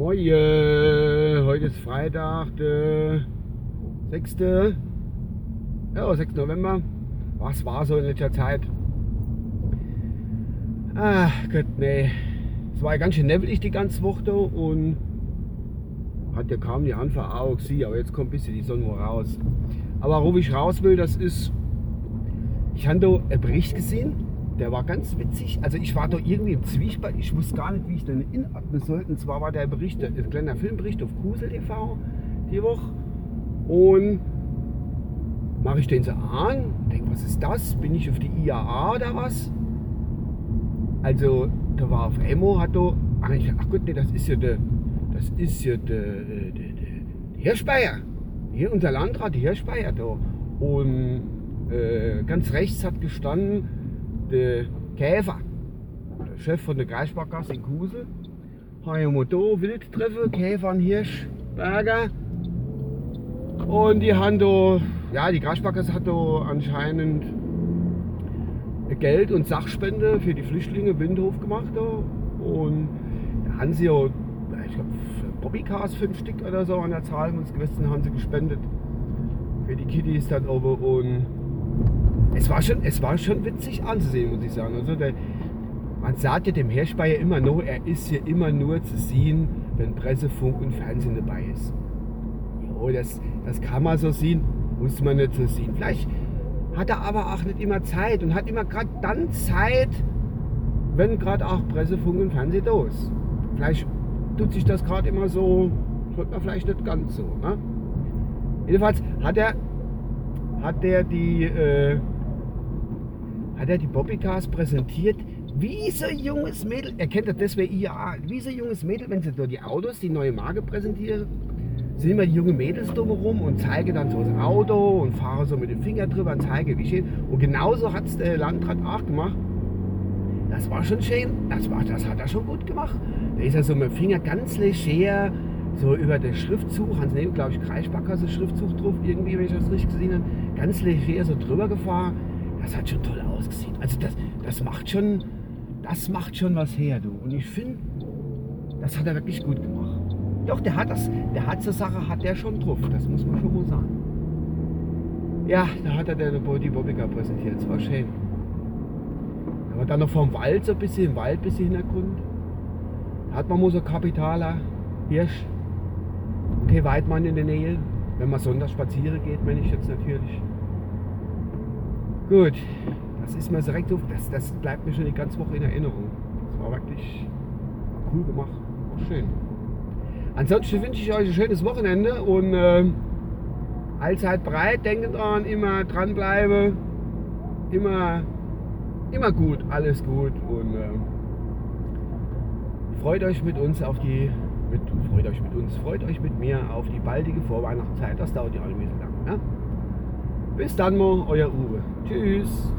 Moin, heute ist Freitag, der 6. Ja, 6. November. Was war so in letzter Zeit? Ach Gott, nee. Es war ganz schön nebelig die ganze Woche und hat ja kaum die Anfang auch gesehen, aber jetzt kommt ein bisschen die Sonne raus. Aber wo ich raus will, das ist, ich habe da einen Bericht gesehen der war ganz witzig. Also ich war da irgendwie im Zwiespalt. Ich wusste gar nicht, wie ich den inatmen sollte. Und zwar war der Bericht, ein kleiner Filmbericht auf Kusel TV die Woche. Und mache ich den so an, denke, was ist das? Bin ich auf die IAA oder was? Also da war auf Emo, hat da, ach, ich, ach Gott, nee, das ist ja der, das ist ja der, der, der, der Hirschbeier. Hier unser Landrat, der Hirschbeier da. Und äh, ganz rechts hat gestanden, der Käfer, der Chef von der Kreissparkasse in Kusel, habe ich mal da wild treffen, Käfer und Hirschberger. Und die haben da, ja, die Kreissparkasse hat da anscheinend Geld und Sachspende für die Flüchtlinge Windhof gemacht. Da. Und da haben sie ja, ich glaube, Bobbycars, fünf Stück oder so an der Zahl uns gewissen haben sie gespendet. Für die Kiddies dann oben. Und war schon, es war schon witzig anzusehen, muss ich sagen. Also der, man sagt ja dem Herrspeyer immer nur, er ist hier immer nur zu sehen, wenn Presse, Funk und Fernsehen dabei ist. Jo, das, das kann man so sehen, muss man nicht so sehen. Vielleicht hat er aber auch nicht immer Zeit und hat immer gerade dann Zeit, wenn gerade auch Presse, Funk und Fernsehen da ist. Vielleicht tut sich das gerade immer so, tut man vielleicht nicht ganz so. Ne? Jedenfalls hat er, hat er die, äh, hat er die Bobbycars präsentiert. Wie so ein junges Mädel, er kennt das deswegen ja, wie so ein junges Mädel, wenn sie da die Autos, die neue Marke präsentieren, sind immer die jungen Mädels drumherum und zeigen dann so das Auto und fahren so mit dem Finger drüber und zeigen, wie schön. Und genauso hat es der Landrat auch gemacht. Das war schon schön, das, war, das hat er schon gut gemacht. Da ist er so mit dem Finger ganz leger so über den Schriftzug, Hans Neben, glaube ich, Kreissparkasse Schriftzug drauf, irgendwie, wenn ich das richtig gesehen habe, ganz leger so drüber gefahren das hat schon toll ausgesehen. Also das, das macht schon, das macht schon was her, du. Und ich finde, das hat er wirklich gut gemacht. Doch, der hat das, der hat so Sache, hat der schon drauf, das muss man schon mal sagen. Ja, da hat er den Body Bobbiger präsentiert, das war schön. Aber dann noch vom Wald so ein bisschen, im Wald ein bisschen Hintergrund. Da hat man mal so Kapitaler, Hirsch, okay, Weidmann in der Nähe, wenn man sonntags spazieren geht, meine ich jetzt natürlich. Gut, das ist mir direkt auf, das, das bleibt mir schon die ganze Woche in Erinnerung. Das war wirklich cool gemacht, war schön. Ansonsten wünsche ich euch ein schönes Wochenende und äh, allzeit breit, denkt dran, immer dranbleiben, immer, immer gut, alles gut und äh, freut euch mit uns auf die, mit, freut euch mit uns, freut euch mit mir auf die baldige Vorweihnachtszeit. Das dauert ja auch nicht mehr so lange. Ne? Bis dann mal, euer Uwe. Tschüss.